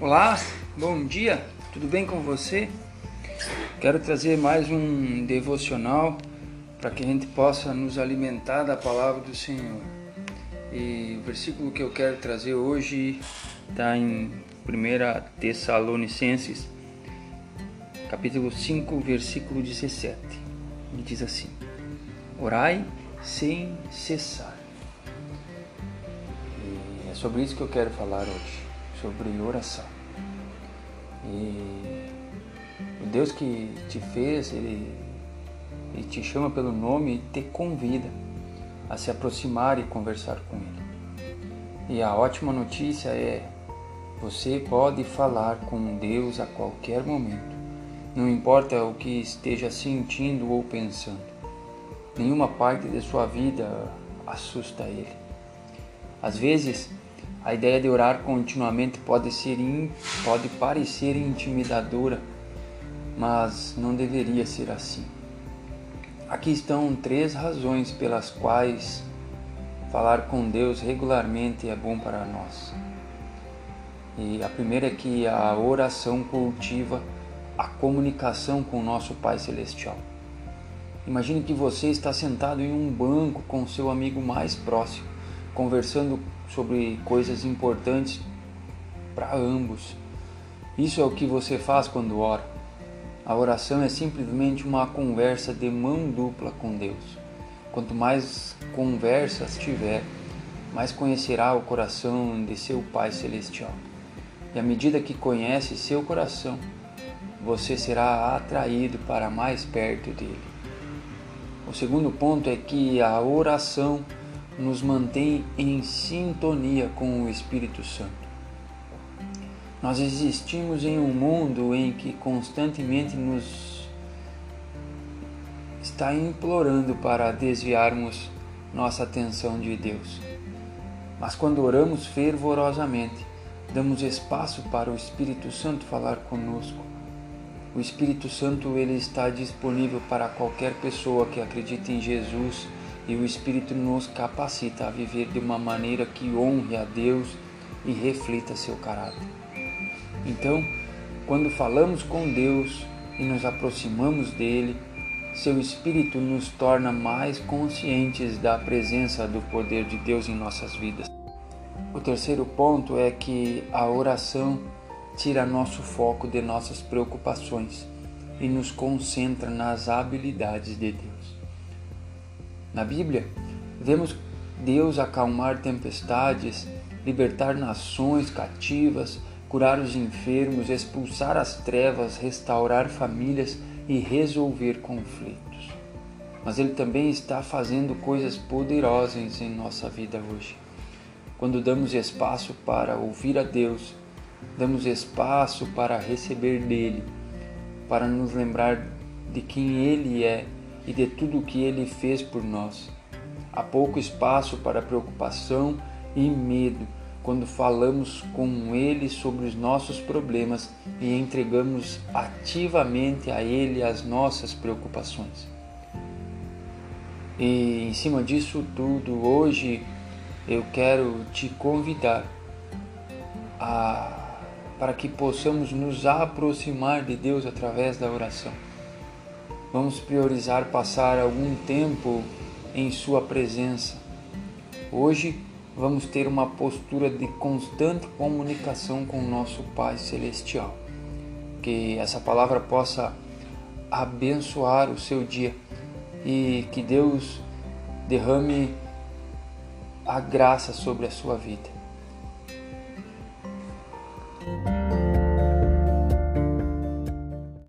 Olá, bom dia, tudo bem com você? Quero trazer mais um devocional para que a gente possa nos alimentar da palavra do Senhor. E o versículo que eu quero trazer hoje está em 1 Tessalonicenses, capítulo 5, versículo 17. E diz assim: Orai sem cessar. E é sobre isso que eu quero falar hoje sobre oração. E o Deus que te fez, ele, ele te chama pelo nome e te convida a se aproximar e conversar com Ele. E a ótima notícia é: você pode falar com Deus a qualquer momento, não importa o que esteja sentindo ou pensando. Nenhuma parte de sua vida assusta Ele. Às vezes, a ideia de orar continuamente pode, ser in, pode parecer intimidadora, mas não deveria ser assim. Aqui estão três razões pelas quais falar com Deus regularmente é bom para nós. E a primeira é que a oração cultiva a comunicação com o nosso Pai Celestial. Imagine que você está sentado em um banco com seu amigo mais próximo conversando sobre coisas importantes para ambos. Isso é o que você faz quando ora. A oração é simplesmente uma conversa de mão dupla com Deus. Quanto mais conversas tiver, mais conhecerá o coração de seu Pai Celestial. E à medida que conhece seu coração, você será atraído para mais perto dele. O segundo ponto é que a oração nos mantém em sintonia com o Espírito Santo. Nós existimos em um mundo em que constantemente nos está implorando para desviarmos nossa atenção de Deus. Mas quando oramos fervorosamente, damos espaço para o Espírito Santo falar conosco. O Espírito Santo ele está disponível para qualquer pessoa que acredite em Jesus e o Espírito nos capacita a viver de uma maneira que honre a Deus e reflita seu caráter. Então, quando falamos com Deus e nos aproximamos dele, seu Espírito nos torna mais conscientes da presença do poder de Deus em nossas vidas. O terceiro ponto é que a oração tira nosso foco de nossas preocupações e nos concentra nas habilidades de Deus. Na Bíblia, vemos Deus acalmar tempestades, libertar nações cativas, curar os enfermos, expulsar as trevas, restaurar famílias e resolver conflitos. Mas Ele também está fazendo coisas poderosas em nossa vida hoje. Quando damos espaço para ouvir a Deus, damos espaço para receber dele, para nos lembrar de quem Ele é e de tudo o que ele fez por nós. Há pouco espaço para preocupação e medo quando falamos com ele sobre os nossos problemas e entregamos ativamente a ele as nossas preocupações. E em cima disso tudo, hoje eu quero te convidar a para que possamos nos aproximar de Deus através da oração. Vamos priorizar passar algum tempo em Sua presença. Hoje vamos ter uma postura de constante comunicação com o nosso Pai Celestial. Que essa palavra possa abençoar o seu dia e que Deus derrame a graça sobre a sua vida.